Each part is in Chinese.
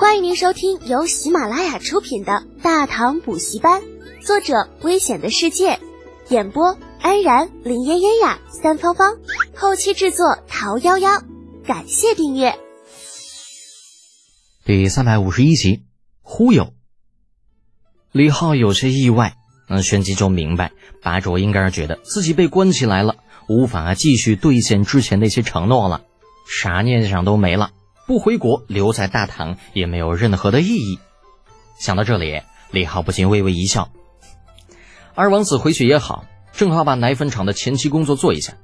欢迎您收听由喜马拉雅出品的《大唐补习班》，作者：危险的世界，演播：安然、林嫣嫣呀、三芳芳，后期制作：桃夭夭。感谢订阅。第三百五十一集，忽悠。李浩有些意外，那旋即就明白，八卓应该是觉得自己被关起来了，无法继续兑现之前那些承诺了，啥念想都没了。不回国，留在大唐也没有任何的意义。想到这里，李浩不禁微微一笑。二王子回去也好，正好把奶粉厂的前期工作做一下。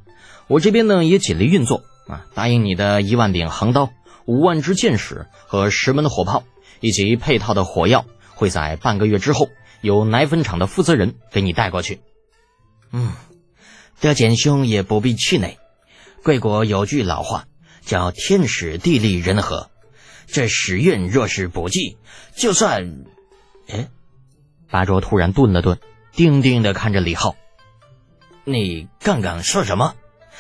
我这边呢也尽力运作啊，答应你的一万柄横刀、五万支箭矢和十门火炮，以及配套的火药，会在半个月之后由奶粉厂的负责人给你带过去。嗯，德简兄也不必气馁。贵国有句老话。叫天时地利人和，这时运若是不济，就算……哎，八卓突然顿了顿，定定的看着李浩：“你刚刚说什么？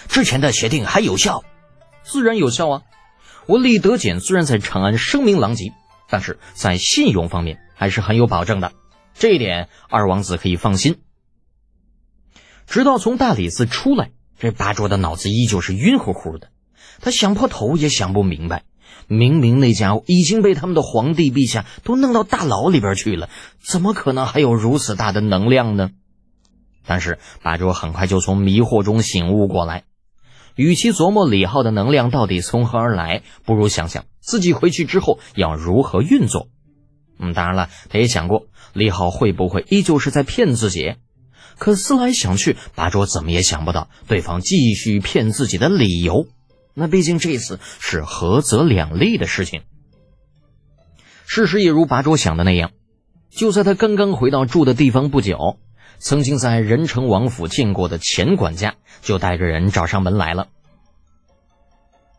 之前的协定还有效？自然有效啊！我李德简虽然在长安声名狼藉，但是在信用方面还是很有保证的，这一点二王子可以放心。”直到从大理寺出来，这八卓的脑子依旧是晕乎乎的。他想破头也想不明白，明明那家伙已经被他们的皇帝陛下都弄到大牢里边去了，怎么可能还有如此大的能量呢？但是八卓很快就从迷惑中醒悟过来，与其琢磨李浩的能量到底从何而来，不如想想自己回去之后要如何运作。嗯，当然了，他也想过李浩会不会依旧是在骗自己，可思来想去，八卓怎么也想不到对方继续骗自己的理由。那毕竟这次是合则两利的事情。事实也如拔卓想的那样，就在他刚刚回到住的地方不久，曾经在仁成王府见过的钱管家就带着人找上门来了。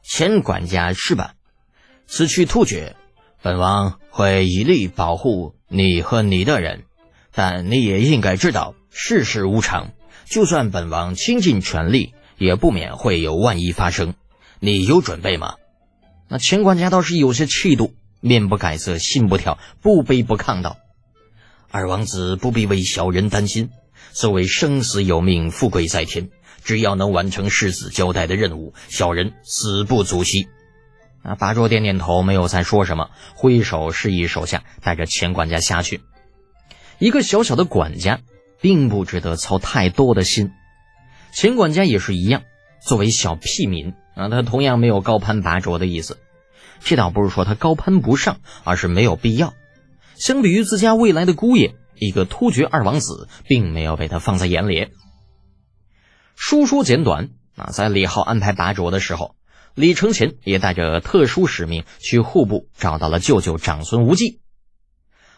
钱管家是吧？此去突厥，本王会一力保护你和你的人，但你也应该知道世事无常，就算本王倾尽全力，也不免会有万一发生。你有准备吗？那钱管家倒是有些气度，面不改色，心不跳，不卑不亢道：“二王子不必为小人担心。所谓生死有命，富贵在天，只要能完成世子交代的任务，小人死不足惜。”啊，八卓点点头，没有再说什么，挥手示意手下带着钱管家下去。一个小小的管家，并不值得操太多的心。钱管家也是一样，作为小屁民。啊，他同样没有高攀拔卓的意思，这倒不是说他高攀不上，而是没有必要。相比于自家未来的姑爷，一个突厥二王子，并没有被他放在眼里。书说简短啊，在李浩安排拔卓的时候，李承乾也带着特殊使命去户部找到了舅舅长孙无忌。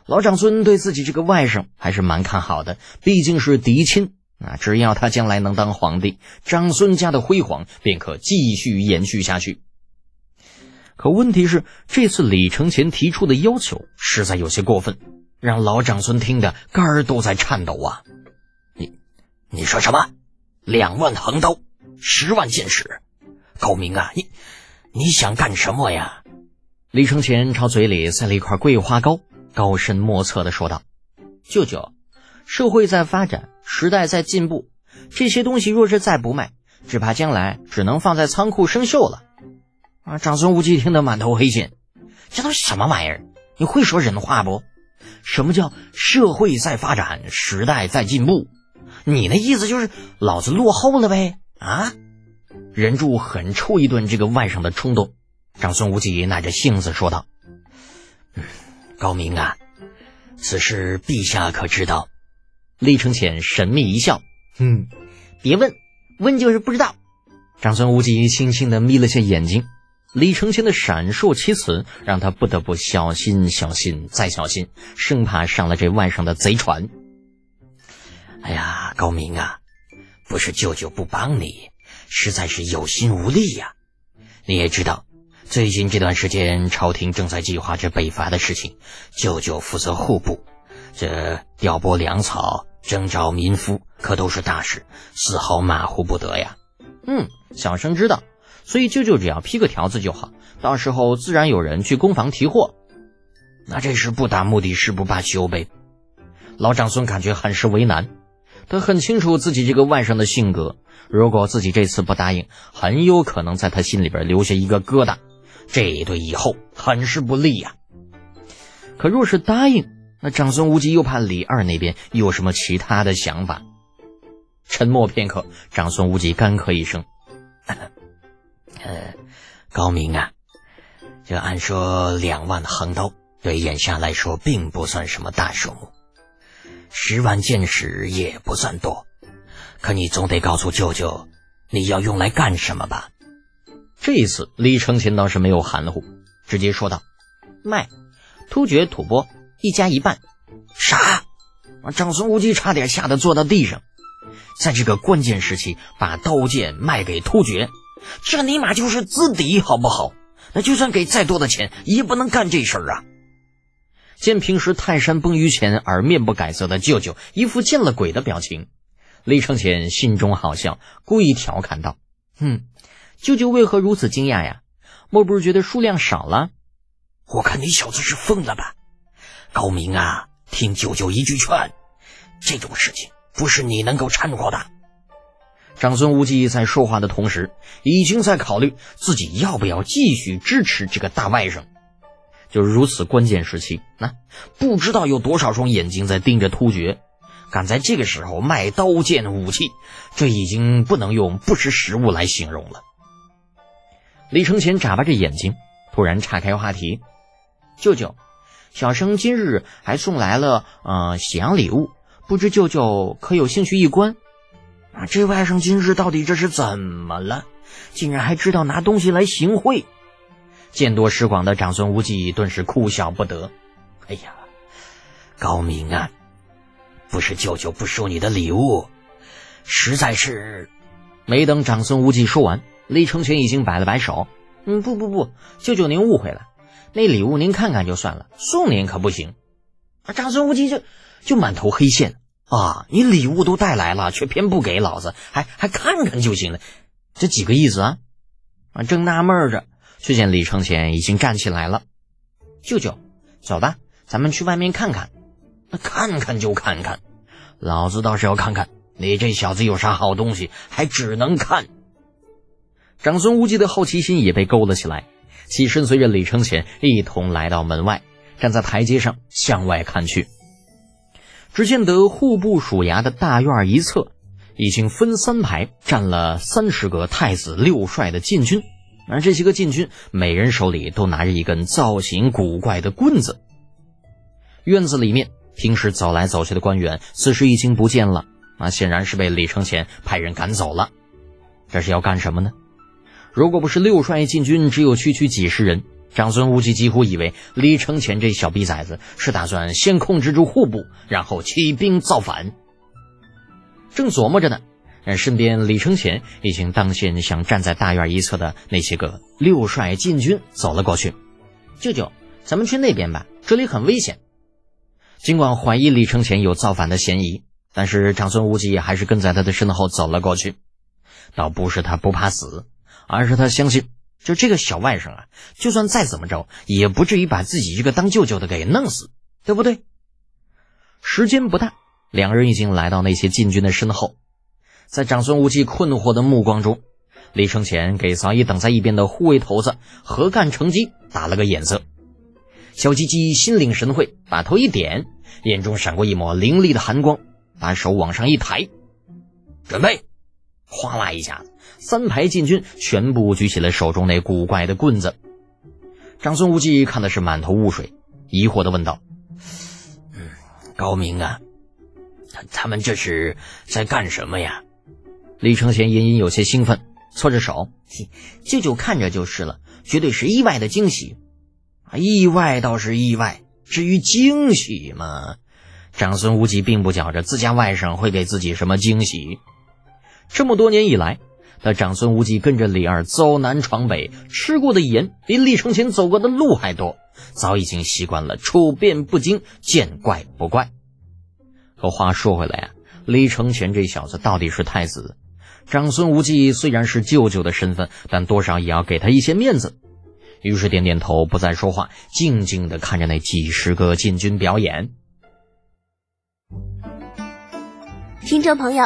老长孙对自己这个外甥还是蛮看好的，毕竟是嫡亲。啊，只要他将来能当皇帝，长孙家的辉煌便可继续延续下去。可问题是，这次李承乾提出的要求实在有些过分，让老长孙听得肝儿都在颤抖啊！你，你说什么？两万横刀，十万箭矢，高明啊！你，你想干什么呀？李承乾朝嘴里塞了一块桂花糕，高深莫测的说道：“舅舅。”社会在发展，时代在进步，这些东西若是再不卖，只怕将来只能放在仓库生锈了。啊！长孙无忌听得满头黑线，这都什么玩意儿？你会说人话不？什么叫社会在发展，时代在进步？你那意思就是老子落后了呗？啊！忍住狠抽一顿这个外甥的冲动，长孙无忌耐着性子说道：“嗯高明啊，此事陛下可知道？”李承乾神秘一笑，哼，别问，问就是不知道。长孙无忌轻轻的眯了下眼睛，李承乾的闪烁其词让他不得不小心、小心再小心，生怕上了这外甥的贼船。哎呀，高明啊，不是舅舅不帮你，实在是有心无力呀。你也知道，最近这段时间朝廷正在计划着北伐的事情，舅舅负责户部，这调拨粮草。征召民夫可都是大事，丝毫马虎不得呀。嗯，小生知道，所以舅舅只要批个条子就好，到时候自然有人去攻防提货。那这是不达目的誓不罢休呗。老长孙感觉很是为难，他很清楚自己这个外甥的性格，如果自己这次不答应，很有可能在他心里边留下一个疙瘩，这对以后很是不利呀。可若是答应，那长孙无忌又怕李二那边有什么其他的想法。沉默片刻，长孙无忌干咳一声：“呃，高明啊，这按说两万横刀对眼下来说并不算什么大数目，十万箭矢也不算多，可你总得告诉舅舅，你要用来干什么吧？”这一次，李承乾倒是没有含糊，直接说道：“卖。”突厥吐蕃一家一半，啥？长孙无忌差点吓得坐到地上。在这个关键时期，把刀剑卖给突厥，这尼玛就是资敌，好不好？那就算给再多的钱，也不能干这事儿啊！见平时泰山崩于前而面不改色的舅舅，一副见了鬼的表情，李承前心中好笑，故意调侃道：“哼，舅舅为何如此惊讶呀？莫不是觉得数量少了？”我看你小子是疯了吧，高明啊！听舅舅一句劝，这种事情不是你能够掺和的。长孙无忌在说话的同时，已经在考虑自己要不要继续支持这个大外甥。就如此关键时期，那不知道有多少双眼睛在盯着突厥，敢在这个时候卖刀剑武器，这已经不能用不识时务来形容了。李承前眨巴着眼睛，突然岔开话题。舅舅，小生今日还送来了呃喜洋礼物，不知舅舅可有兴趣一观？啊，这外甥今日到底这是怎么了？竟然还知道拿东西来行贿！见多识广的长孙无忌顿时哭笑不得。哎呀，高明啊，不是舅舅不收你的礼物，实在是……没等长孙无忌说完，李承前已经摆了摆手：“嗯，不不不，舅舅您误会了。”那礼物您看看就算了，送您可不行。啊，长孙无忌就就满头黑线啊！你礼物都带来了，却偏不给老子，还还看看就行了，这几个意思啊？啊，正纳闷着，却见李承前已经站起来了。舅舅，走吧，咱们去外面看看。那看看就看看，老子倒是要看看你这小子有啥好东西，还只能看。长孙无忌的好奇心也被勾了起来。起身，随着李承前一同来到门外，站在台阶上向外看去。只见得户部署衙的大院一侧，已经分三排站了三十个太子六帅的禁军，而这些个禁军每人手里都拿着一根造型古怪的棍子。院子里面平时走来走去的官员，此时已经不见了，啊，显然是被李承前派人赶走了。这是要干什么呢？如果不是六帅禁军只有区区几十人，长孙无忌几乎以为李承前这小逼崽子是打算先控制住户部，然后起兵造反。正琢磨着呢，身边李承前已经当先向站在大院一侧的那些个六帅禁军走了过去。舅舅，咱们去那边吧，这里很危险。尽管怀疑李承前有造反的嫌疑，但是长孙无忌还是跟在他的身后走了过去。倒不是他不怕死。而是他相信，就这个小外甥啊，就算再怎么着，也不至于把自己这个当舅舅的给弄死，对不对？时间不大，两人已经来到那些禁军的身后，在长孙无忌困惑的目光中，李承前给早已等在一边的护卫头子何干成机打了个眼色。小鸡鸡心领神会，把头一点，眼中闪过一抹凌厉的寒光，把手往上一抬，准备。哗啦一下子，三排禁军全部举起了手中那古怪的棍子。长孙无忌看的是满头雾水，疑惑的问道：“嗯，高明啊，他们这是在干什么呀？”李承乾隐隐有些兴奋，搓着手：“舅舅看着就是了，绝对是意外的惊喜。意外倒是意外，至于惊喜嘛，长孙无忌并不觉着自家外甥会给自己什么惊喜。”这么多年以来，他长孙无忌跟着李二走南闯北，吃过的盐比李承乾走过的路还多，早已经习惯了处变不惊，见怪不怪。可话说回来啊，李承乾这小子到底是太子，长孙无忌虽然是舅舅的身份，但多少也要给他一些面子。于是点点头，不再说话，静静的看着那几十个禁军表演。听众朋友，